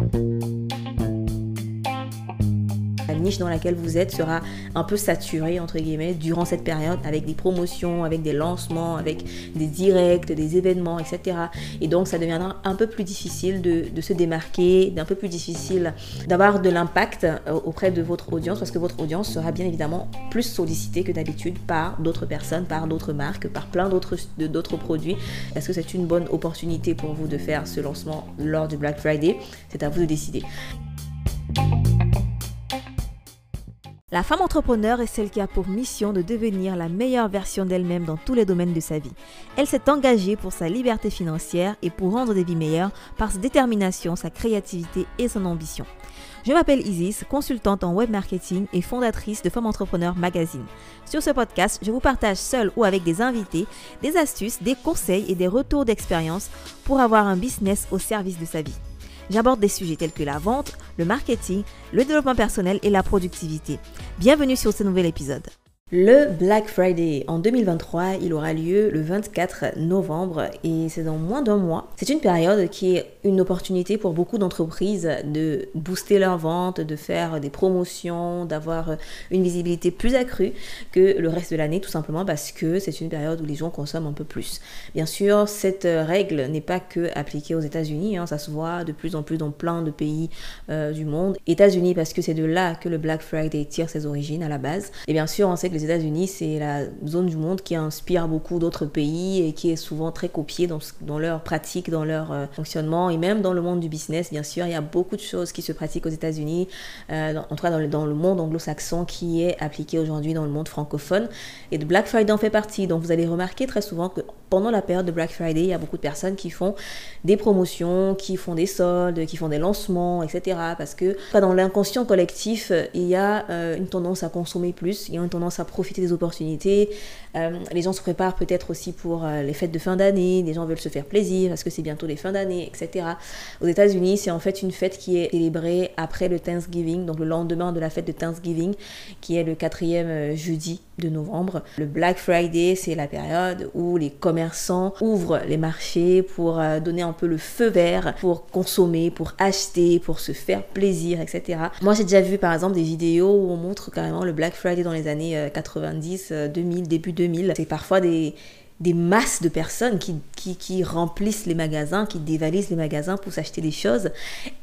Bye. Niche dans laquelle vous êtes sera un peu saturée, entre guillemets, durant cette période, avec des promotions, avec des lancements, avec des directs, des événements, etc. Et donc, ça deviendra un peu plus difficile de, se démarquer, d'un peu plus difficile d'avoir de l'impact euh, auprès de votre audience, parce que votre audience sera bien évidemment plus sollicitée que d'habitude par d'autres personnes, par d'autres marques, par plein d'autres d'autres produits. Est-ce que c'est une bonne opportunité pour vous de faire ce lancement lors du Black Friday? C'est à vous de décider. La femme entrepreneur est celle qui a pour mission de devenir la meilleure version d'elle-même dans tous les domaines de sa vie. Elle s'est engagée pour sa liberté financière et pour rendre des vies meilleures par sa détermination, sa créativité et son ambition. Je m'appelle Isis, consultante en web marketing et fondatrice de Femme Entrepreneur Magazine. Sur ce podcast, je vous partage seul ou avec des invités des astuces, des conseils et des retours d'expérience pour avoir un business au service de sa vie. J'aborde des sujets tels que la vente, le marketing, le développement personnel et la productivité. Bienvenue sur ce nouvel épisode. Le Black Friday en 2023, il aura lieu le 24 novembre et c'est dans moins d'un mois. C'est une période qui est une opportunité pour beaucoup d'entreprises de booster leurs ventes, de faire des promotions, d'avoir une visibilité plus accrue que le reste de l'année, tout simplement parce que c'est une période où les gens consomment un peu plus. Bien sûr, cette règle n'est pas que appliquée aux États-Unis, hein. ça se voit de plus en plus dans plein de pays euh, du monde. États-Unis parce que c'est de là que le Black Friday tire ses origines à la base. Et bien sûr, on sait que États-Unis, c'est la zone du monde qui inspire beaucoup d'autres pays et qui est souvent très copiée dans, dans leur pratique, dans leur fonctionnement et même dans le monde du business. Bien sûr, il y a beaucoup de choses qui se pratiquent aux États-Unis, euh, en tout cas dans le, dans le monde anglo-saxon qui est appliqué aujourd'hui dans le monde francophone. Et de Black Friday en fait partie. Donc vous allez remarquer très souvent que pendant la période de Black Friday, il y a beaucoup de personnes qui font des promotions, qui font des soldes, qui font des lancements, etc. Parce que dans l'inconscient collectif, il y a euh, une tendance à consommer plus, il y a une tendance à profiter des opportunités. Euh, les gens se préparent peut-être aussi pour euh, les fêtes de fin d'année, des gens veulent se faire plaisir parce que c'est bientôt les fins d'année, etc. Aux États-Unis, c'est en fait une fête qui est célébrée après le Thanksgiving, donc le lendemain de la fête de Thanksgiving, qui est le quatrième jeudi de novembre. Le Black Friday, c'est la période où les commerçants ouvrent les marchés pour euh, donner un peu le feu vert pour consommer, pour acheter, pour se faire plaisir, etc. Moi, j'ai déjà vu par exemple des vidéos où on montre carrément le Black Friday dans les années 90, euh, 2000, euh, début 2000. C'est parfois des des masses de personnes qui, qui, remplissent les magasins, qui dévalisent les magasins pour s'acheter des choses.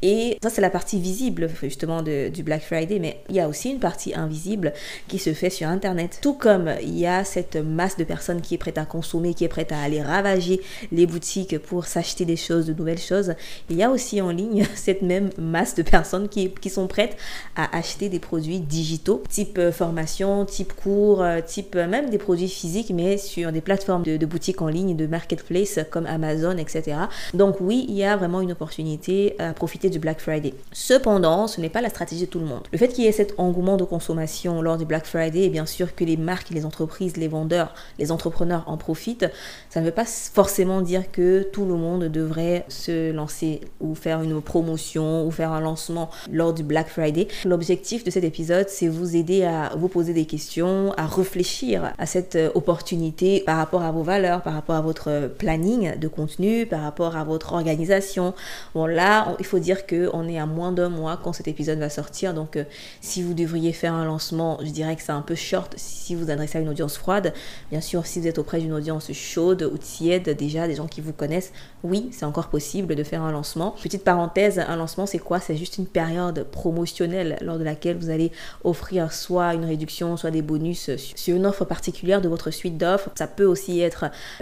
Et ça, c'est la partie visible justement de, du Black Friday, mais il y a aussi une partie invisible qui se fait sur Internet. Tout comme il y a cette masse de personnes qui est prête à consommer, qui est prête à aller ravager les boutiques pour s'acheter des choses, de nouvelles choses, il y a aussi en ligne cette même masse de personnes qui, qui sont prêtes à acheter des produits digitaux, type euh, formation, type cours, euh, type euh, même des produits physiques, mais sur des plateformes de, boutiques en ligne, de marketplace comme Amazon, etc. Donc oui, il y a vraiment une opportunité à profiter du Black Friday. Cependant, ce n'est pas la stratégie de tout le monde. Le fait qu'il y ait cet engouement de consommation lors du Black Friday, et bien sûr que les marques, les entreprises, les vendeurs, les entrepreneurs en profitent, ça ne veut pas forcément dire que tout le monde devrait se lancer ou faire une promotion ou faire un lancement lors du Black Friday. L'objectif de cet épisode, c'est vous aider à vous poser des questions, à réfléchir à cette opportunité par rapport à vos valeurs, par rapport à votre planning de contenu, par rapport à votre organisation. Bon là, il faut dire que on est à moins d'un mois quand cet épisode va sortir, donc euh, si vous devriez faire un lancement, je dirais que c'est un peu short si vous adressez à une audience froide. Bien sûr, si vous êtes auprès d'une audience chaude ou tiède, déjà des gens qui vous connaissent, oui, c'est encore possible de faire un lancement. Petite parenthèse, un lancement c'est quoi? C'est juste une période promotionnelle lors de laquelle vous allez offrir soit une réduction, soit des bonus sur une offre particulière de votre suite d'offres. Ça peut aussi être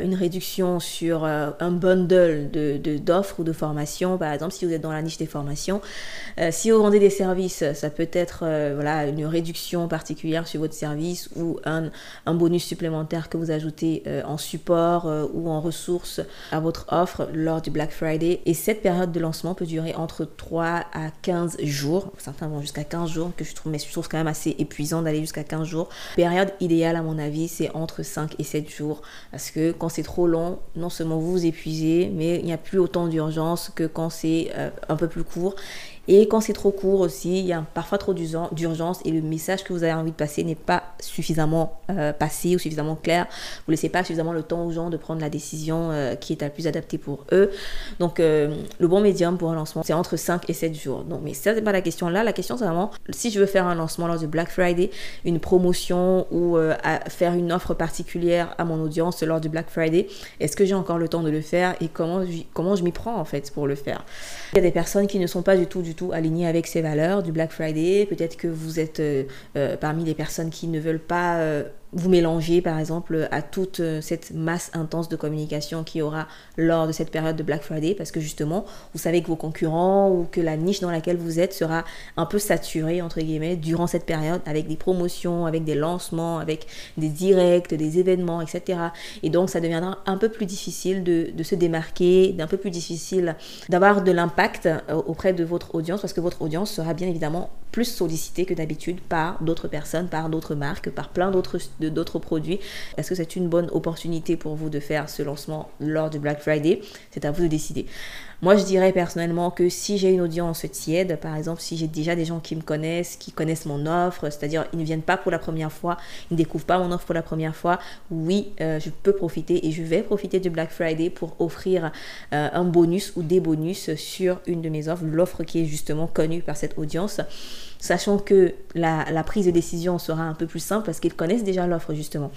une réduction sur euh, un bundle de, d'offres ou de formations. Par exemple, si vous êtes dans la niche des formations, euh, si vous vendez des services, ça peut être euh, voilà, une réduction particulière sur votre service ou un, un bonus supplémentaire que vous ajoutez en support ou en ressources à votre offre lors du Black Friday. Et cette période de lancement peut durer entre 3 à 15 jours. Certains vont jusqu'à 15 jours, que je trouve, mais je trouve quand même assez épuisant d'aller jusqu'à 15 jours. Période idéale, à mon avis, c'est entre 5 et 7 jours. Parce que quand c'est trop long, non seulement vous vous épuisez, mais il n'y a plus autant d'urgence que quand c'est euh, un peu plus court. Et quand c'est trop court aussi, il y a parfois trop d'urgence et le message que vous avez envie de passer n'est pas suffisamment euh, passé ou suffisamment clair. Vous laissez pas suffisamment le temps aux gens de prendre la décision euh, qui est la plus adaptée pour eux. Donc euh, le bon médium pour un lancement, c'est entre 5 et 7 jours. Donc mais ça c'est pas la question là, la question c'est vraiment si je veux faire un lancement lors du Black Friday, une promotion ou faire une offre particulière à mon audience lors du Black Friday, est-ce que j'ai encore le temps de le faire et comment comment je m'y prends en fait pour le faire? Il y a des personnes qui ne sont pas du tout du tout alignées avec ces valeurs du Black Friday, peut-être que vous êtes parmi les personnes qui ne veulent pas euh, vous mélanger par exemple à toute euh, cette masse intense de communication qu'il y aura lors de cette période de Black Friday parce que justement vous savez que vos concurrents ou que la niche dans laquelle vous êtes sera un peu saturée entre guillemets durant cette période avec des promotions, avec des lancements, avec des directs, des événements, etc. Et donc ça deviendra un peu plus difficile de, de se démarquer, d'un peu plus difficile d'avoir de l'impact euh, auprès de votre audience parce que votre audience sera bien évidemment plus sollicitée que d'habitude par d'autres personnes, par d'autres marques, par plein d'autres d'autres produits. Est-ce que c'est une bonne opportunité pour vous de faire ce lancement lors du Black Friday? C'est à vous de décider. Moi, je dirais personnellement que si j'ai une audience tiède, par exemple, si j'ai déjà des gens qui me connaissent, qui connaissent mon offre, c'est-à-dire ils ne viennent pas pour la première fois, ils ne découvrent pas mon offre pour la première fois, oui, euh, je peux profiter et je vais profiter du Black Friday pour offrir euh, un bonus ou des bonus sur une de mes offres, l'offre qui est justement connue par cette audience sachant que la, la, prise de décision sera un peu plus simple parce qu'ils connaissent déjà l'offre justement.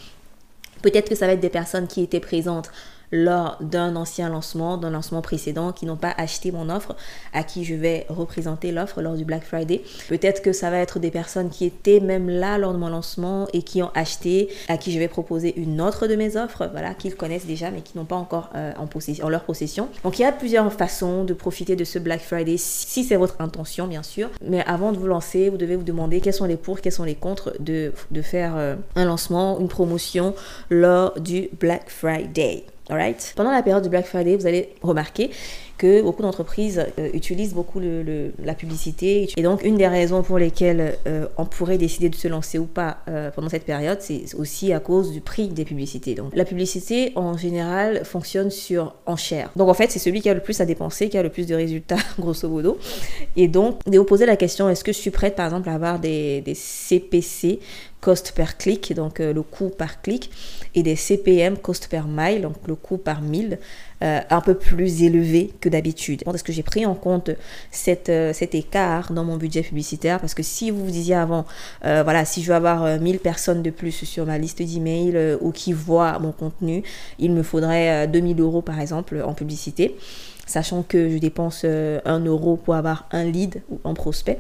Peut-être que ça va être des personnes qui étaient présentes lors d'un ancien lancement, d'un lancement précédent, qui n'ont pas acheté mon offre, à qui je vais représenter l'offre lors du Black Friday. Peut-être que ça va être des personnes qui étaient même là lors de mon lancement et qui ont acheté, à qui je vais proposer une autre de mes offres, voilà, qu'ils connaissent déjà mais qui n'ont pas encore euh, en, possession, leur possession. Donc il y a plusieurs façons de profiter de ce Black Friday, si c'est votre intention bien sûr. Mais avant de vous lancer, vous devez vous demander quels sont les pour, quels sont les contre de, de faire euh, un lancement, une promotion lors du Black Friday. Pendant la période du Black Friday, vous allez remarquer que beaucoup d'entreprises euh, utilisent beaucoup la publicité. Et donc, une des raisons pour lesquelles euh, on pourrait décider de se lancer ou pas euh, pendant cette période, c'est aussi à cause du prix des publicités. Donc, la publicité, en général, fonctionne sur enchère. Donc, en fait, c'est celui qui a le plus à dépenser, qui a le plus de résultats, grosso modo. Et donc, de vous poser la question, est-ce que je suis prête, par exemple, à avoir des CPC cost per click, donc le coût par clic, et des CPM, cost per mile, donc le coût par mille, un peu plus élevé que d'habitude. Est-ce que j'ai pris en compte euh, cet écart dans mon budget publicitaire? Parce que si vous vous disiez avant, euh, voilà, si je veux avoir 1000 euh, personnes de plus sur ma liste d'emails ou qui voient mon contenu, il me faudrait 2000 euros par exemple en publicité, sachant que je dépense 1 euro pour avoir un lead ou un prospect.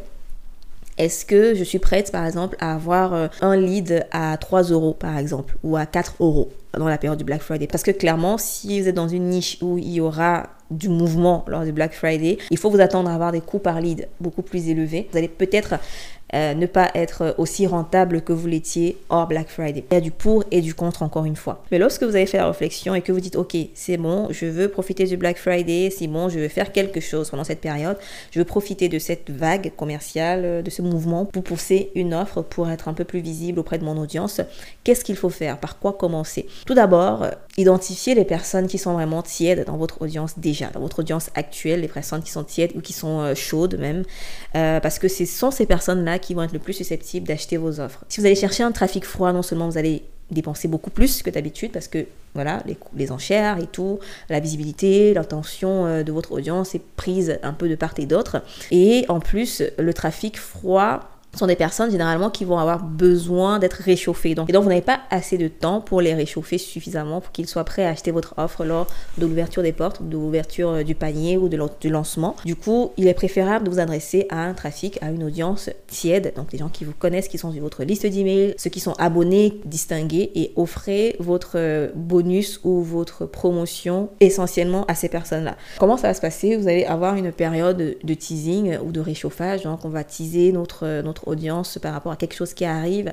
Est-ce que je suis prête, par exemple, à avoir un lead à 3 euros, par exemple, ou à 4 euros? Dans la période du Black Friday Parce que clairement, si vous êtes dans une niche où il y aura du mouvement lors du Black Friday, il faut vous attendre à avoir des coûts par lead beaucoup plus élevés. Vous allez peut-être euh, ne pas être aussi rentable que vous l'étiez hors Black Friday. Il y a du pour et du contre encore une fois. Mais lorsque vous avez fait la réflexion et que vous dites ok c'est bon, je veux profiter du Black Friday, c'est bon, je veux faire quelque chose pendant cette période, je veux profiter de cette vague commerciale, euh, de ce mouvement pour pousser une offre pour être un peu plus visible auprès de mon audience. Qu'est-ce qu'il faut faire? Par quoi commencer? Tout d'abord, identifier les personnes qui sont vraiment tièdes dans votre audience déjà, dans votre audience actuelle, les personnes qui sont tièdes ou qui sont euh, chaudes même, parce que ce sont ces personnes-là qui vont être le plus susceptibles d'acheter vos offres. Si vous allez chercher un trafic froid, non seulement vous allez dépenser beaucoup plus que d'habitude parce que voilà les, les, enchères et tout la visibilité l'intention euh, de votre audience est prise un peu de part et d'autre et en plus le trafic froid sont des personnes généralement qui vont avoir besoin d'être réchauffées. Donc, et donc, vous n'avez pas assez de temps pour les réchauffer suffisamment pour qu'ils soient prêts à acheter votre offre lors de l'ouverture des portes, de l'ouverture euh, du panier ou de du lancement. Du coup, il est préférable de vous adresser à un trafic, à une audience tiède, donc des gens qui vous connaissent, qui sont sur votre liste d'emails, ceux qui sont abonnés, distingués, et offrez votre euh, bonus ou votre promotion essentiellement à ces personnes-là. Comment ça va se passer? Vous allez avoir une période de teasing ou de réchauffage, donc on va teaser notre, notre audience par rapport à quelque chose qui arrive.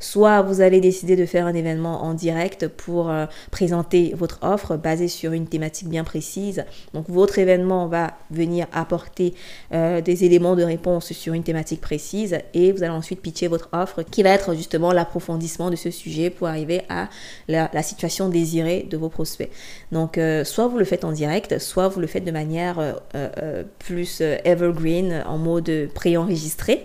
Soit vous allez décider de faire un événement en direct pour euh, présenter votre offre basée sur une thématique bien précise. Donc votre événement va venir apporter euh, des éléments de réponse sur une thématique précise et vous allez ensuite pitcher votre offre qui va être justement l'approfondissement de ce sujet pour arriver à la, situation désirée de vos prospects. Donc euh, soit vous le faites en direct, soit vous le faites de manière plus evergreen en mode préenregistré.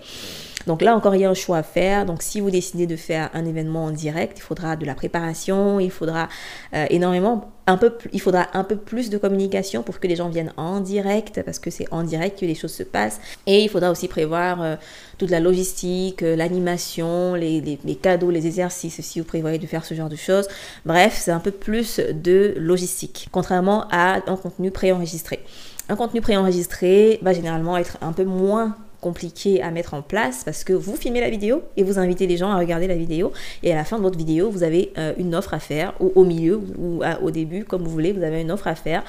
Donc là encore, il y a un choix à faire. Donc si vous décidez de faire un événement en direct, il faudra de la préparation, il faudra euh, énormément, un peu, il faudra un peu plus de communication pour que les gens viennent en direct, parce que c'est en direct que les choses se passent. Et il faudra aussi prévoir euh, toute la logistique, euh, l'animation, les, les, cadeaux, les exercices, si vous prévoyez de faire ce genre de choses. Bref, c'est un peu plus de logistique, contrairement à un contenu préenregistré. Un contenu préenregistré va généralement être un peu moins compliqué à mettre en place parce que vous filmez la vidéo et vous invitez les gens à regarder la vidéo et à la fin de votre vidéo vous avez euh, une offre à faire ou au milieu ou au début comme vous voulez vous avez une offre à faire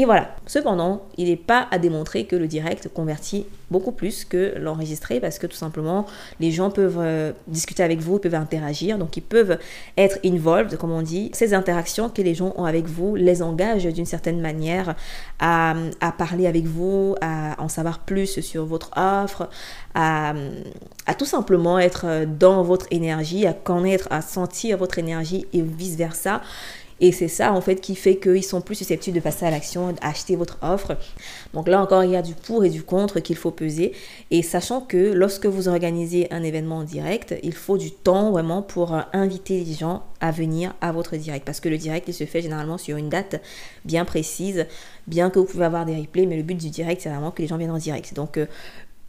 et voilà. Cependant, il n'est pas à démontrer que le direct convertit beaucoup plus que l'enregistré parce que tout simplement, les gens peuvent euh, discuter avec vous, peuvent interagir, donc ils peuvent être involved, comme on dit. Ces interactions que les gens ont avec vous les engagent d'une certaine manière à, parler avec vous, à en savoir plus sur votre offre, à, à tout simplement être dans votre énergie, à connaître, à sentir votre énergie et vice-versa. Et c'est ça, en fait, qui fait qu'ils sont plus susceptibles de passer à l'action, d'acheter votre offre. Donc là encore, il y a du pour et du contre qu'il faut peser. Et sachant que lorsque vous organisez un événement en direct, il faut du temps vraiment pour euh, inviter les gens à venir à votre direct. Parce que le direct, il se fait généralement sur une date bien précise, bien que vous pouvez avoir des replays, mais le but du direct, c'est vraiment que les gens viennent en direct. Donc, euh,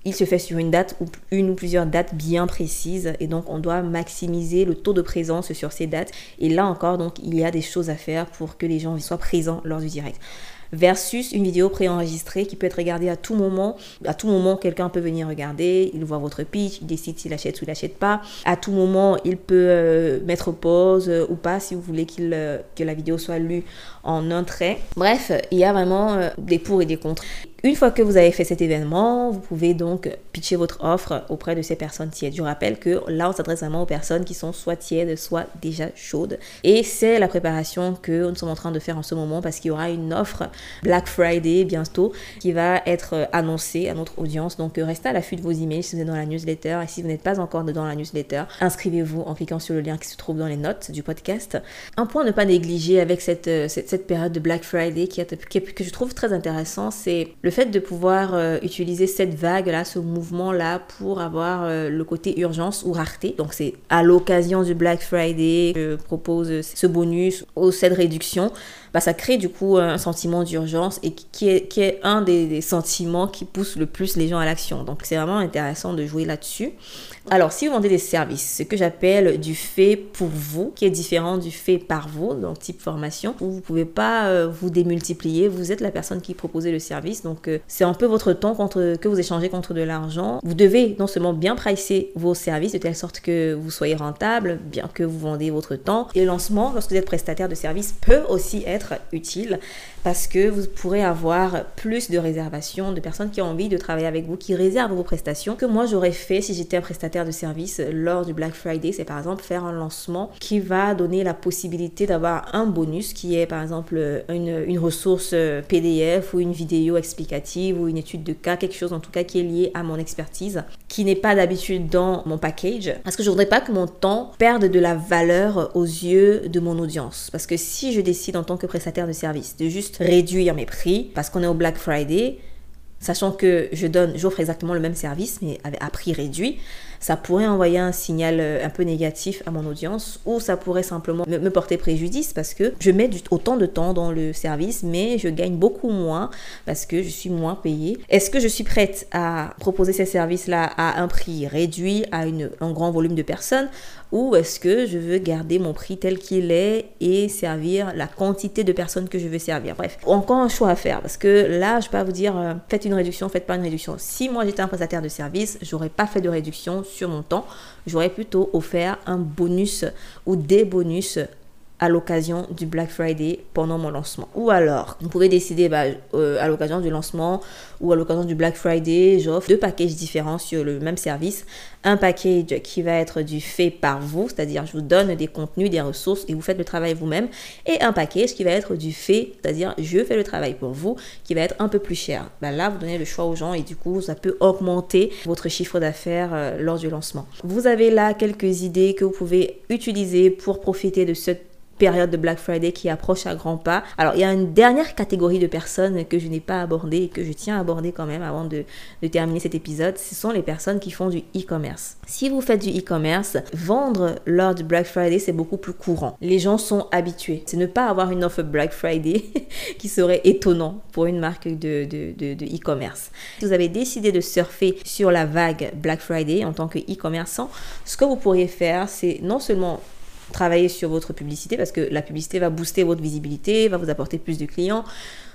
il se fait sur une date ou une ou plusieurs dates bien précises et donc on doit maximiser le taux de présence sur ces dates et là encore donc il y a des choses à faire pour que les gens soient présents lors du direct versus une vidéo préenregistrée qui peut être regardée à tout moment. À tout moment, quelqu'un peut venir regarder, il voit votre pitch, il décide s'il achète ou il n'achète pas. À tout moment, il peut euh, mettre pause euh, ou pas si vous voulez euh, que la vidéo soit lue en un trait. Bref, il y a vraiment des pour et des contre. Une fois que vous avez fait cet événement, vous pouvez donc pitcher votre offre auprès de ces personnes tièdes. Je rappelle que là, on s'adresse vraiment aux personnes qui sont soit tièdes, soit déjà chaudes. Et c'est la préparation que nous sommes en train de faire en ce moment parce qu'il y aura une offre Black Friday bientôt qui va être annoncée à notre audience. Donc restez à l'affût de vos emails si vous êtes dans la newsletter. Et si vous n'êtes pas encore dans la newsletter, inscrivez-vous en cliquant sur le lien qui se trouve dans les notes du podcast. Un point à ne pas négliger avec cette, cette, période de Black Friday qui, que je trouve très intéressant, c'est le le fait de pouvoir euh, utiliser cette vague-là, ce mouvement-là, pour avoir euh, le côté urgence ou rareté. Donc c'est à l'occasion du Black Friday, je propose ce bonus ou cette réduction bah, ça crée du coup un sentiment d'urgence et qui est, qui est un des, sentiments qui pousse le plus les gens à l'action. Donc c'est vraiment intéressant de jouer là-dessus. Alors si vous vendez des services, ce que j'appelle du fait pour vous, qui est différent du fait par vous, donc type formation, où vous pouvez pas euh, vous démultiplier, vous êtes la personne qui proposait le service, donc euh, c'est un peu votre temps contre, que vous échangez contre de l'argent. Vous devez non seulement bien pricer vos services de telle sorte que vous soyez rentable, bien que vous vendez votre temps. Et le lancement, lorsque vous êtes prestataire de service, peut aussi être utile parce que vous pourrez avoir plus de réservations de personnes qui ont envie de travailler avec vous, qui réservent vos prestations, que moi j'aurais fait si j'étais un prestataire de service lors du Black Friday. C'est par exemple faire un lancement qui va donner la possibilité d'avoir un bonus qui est par exemple une, une ressource PDF ou une vidéo explicative ou une étude de cas, quelque chose en tout cas qui est lié à mon expertise, qui n'est pas d'habitude dans mon package. Parce que je voudrais pas que mon temps perde de la valeur aux yeux de mon audience. Parce que si je décide en tant que de service. De juste réduire mes prix parce qu'on est au Black Friday, sachant que je donne, j'offre exactement le même service mais à prix réduit, ça pourrait envoyer un signal euh, un peu négatif à mon audience ou ça pourrait simplement me, porter préjudice parce que je mets autant de temps dans le service mais je gagne beaucoup moins parce que je suis moins payée. Est-ce que je suis prête à proposer ces services-là à un prix réduit à une, un grand volume de personnes ou est-ce que je veux garder mon prix tel qu'il est et servir la quantité de personnes que je veux servir? Bref, encore un choix à faire parce que là, je peux pas vous dire euh, faites une réduction, faites pas une réduction. Si moi j'étais un prestataire de service, j'aurais pas fait de réduction sur mon temps, j'aurais plutôt offert un bonus ou des bonus à l'occasion du Black Friday pendant mon lancement. Ou alors, vous pouvez décider bah, euh, à l'occasion du lancement ou à l'occasion du Black Friday, j'offre deux packages différents sur le même service. Un package qui va être du fait par vous, c'est-à-dire je vous donne des contenus, des ressources et vous faites le travail vous-même. Et un package qui va être du fait, c'est-à-dire je fais le travail pour vous, qui va être un peu plus cher. Bah, là, vous donnez le choix aux gens et du coup, ça peut augmenter votre chiffre d'affaires euh, lors du lancement. Vous avez là quelques idées que vous pouvez utiliser pour profiter de cette période de Black Friday qui approche à grands pas. Alors, il y a une dernière catégorie de personnes que je n'ai pas abordée et que je tiens à aborder quand même avant de, terminer cet épisode. Ce sont les personnes qui font du e-commerce. Si vous faites du e-commerce, vendre lors du Black Friday, c'est beaucoup plus courant. Les gens sont habitués. C'est ne pas avoir une offre Black Friday qui serait étonnant pour une marque de, de e-commerce. si vous avez décidé de surfer sur la vague Black Friday en tant que e-commerçant, ce que vous pourriez faire, c'est non seulement travailler sur votre publicité parce que la publicité va booster votre visibilité, va vous apporter plus de clients.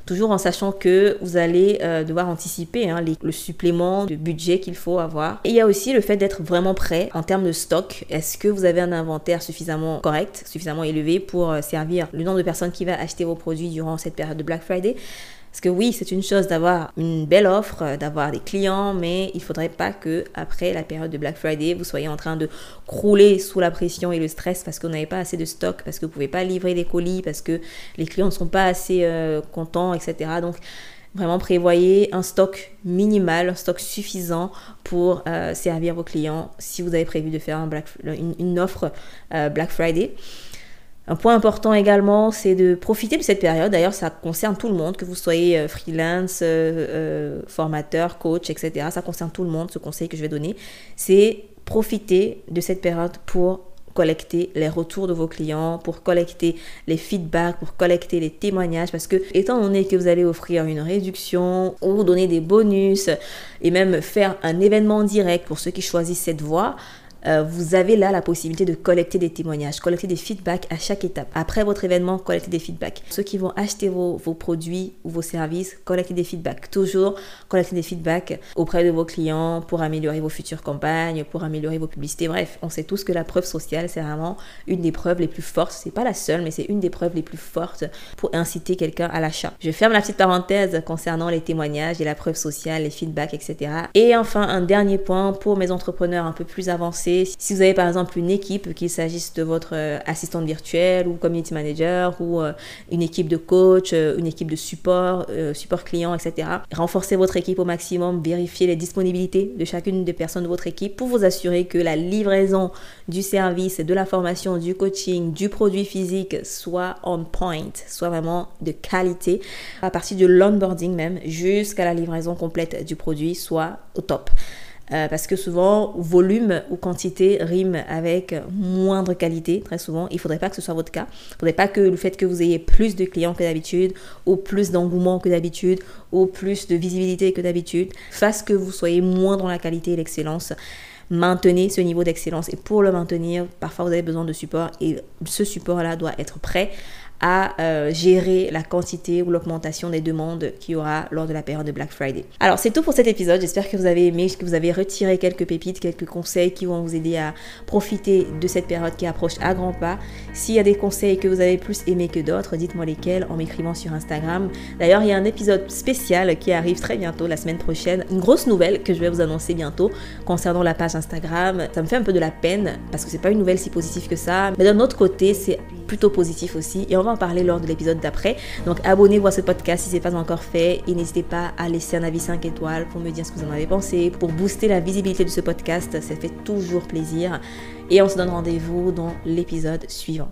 Toujours en sachant que vous allez euh, devoir anticiper hein, le supplément de budget qu'il faut avoir. Et il y a aussi le fait d'être vraiment prêt en termes de stock. Est-ce que vous avez un inventaire suffisamment correct, suffisamment élevé pour euh, servir le nombre de personnes qui va acheter vos produits durant cette période de Black Friday? Parce que oui, c'est une chose d'avoir une belle offre, euh, d'avoir des clients, mais il faudrait pas que après la période de Black Friday, vous soyez en train de crouler sous la pression et le stress parce que vous n'avez pas assez de stock, parce que vous pouvez pas livrer des colis, parce que les clients ne sont pas assez euh, contents, etc. Donc Vraiment prévoyez un stock minimal, un stock suffisant pour euh, servir vos clients si vous avez prévu de faire une, offre Black Friday. Un point important également, c'est de profiter de cette période. D'ailleurs, ça concerne tout le monde, que vous soyez euh, freelance, euh, euh, formateur, coach, etc. Ça concerne tout le monde, ce conseil que je vais donner. C'est profiter de cette période pour collecter les retours de vos clients, pour collecter les feedbacks, pour collecter les témoignages, parce que étant donné que vous allez offrir une réduction ou donner des bonus et même faire un événement direct pour ceux qui choisissent cette voie, euh, vous avez là la possibilité de collecter des témoignages, collecter des feedbacks à chaque étape. Après votre événement, collectez des feedbacks. Ceux qui vont acheter vos, produits ou vos services, collectez des feedbacks. Toujours collectez des feedbacks auprès de vos clients pour améliorer vos futures campagnes, pour améliorer vos publicités. Bref, on sait tous que la preuve sociale, c'est vraiment une des preuves les plus fortes. C'est pas la seule, mais c'est une des preuves les plus fortes pour inciter quelqu'un à l'achat. Je ferme la petite parenthèse concernant les témoignages et la preuve sociale, les feedbacks, etc. Et enfin, un dernier point pour mes entrepreneurs un peu plus avancés si vous avez par exemple une équipe, qu'il s'agisse de votre euh, assistante virtuelle ou community manager ou euh, une équipe de coach, euh, une équipe de support, support client, etc. Renforcez votre équipe au maximum, vérifiez les disponibilités de chacune des personnes de votre équipe pour vous assurer que la livraison du service, de la formation, du coaching, du produit physique soit on point, soit vraiment de qualité à partir de l'onboarding même jusqu'à la livraison complète du produit soit au top. Euh, parce que souvent, volume ou quantité rime avec moindre qualité, très souvent. Il ne faudrait pas que ce soit votre cas. Il ne faudrait pas que le fait que vous ayez plus de clients que d'habitude, ou plus d'engouement que d'habitude, ou plus de visibilité que d'habitude, fasse que vous soyez moins dans la qualité et l'excellence. Maintenez ce niveau d'excellence. Et pour le maintenir, parfois vous avez besoin de support. Et ce support-là doit être prêt à euh, gérer la quantité ou l'augmentation des demandes qu'il y aura lors de la période de Black Friday. Alors c'est tout pour cet épisode, j'espère que vous avez aimé, que vous avez retiré quelques pépites, quelques conseils qui vont vous aider à profiter de cette période qui approche à grands pas. S'il y a des conseils que vous avez plus aimés que d'autres, dites-moi lesquels en m'écrivant sur Instagram. D'ailleurs il y a un épisode spécial qui arrive très bientôt, la semaine prochaine, une grosse nouvelle que je vais vous annoncer bientôt concernant la page Instagram. Ça me fait un peu de la peine parce que c'est pas une nouvelle si positive que ça, mais d'un autre côté c'est plutôt positif aussi en parler lors de l'épisode d'après. Donc abonnez-vous à ce podcast si ce n'est pas encore fait et n'hésitez pas à laisser un avis 5 étoiles pour me dire ce que vous en avez pensé, pour booster la visibilité de ce podcast, ça fait toujours plaisir. Et on se donne rendez-vous dans l'épisode suivant.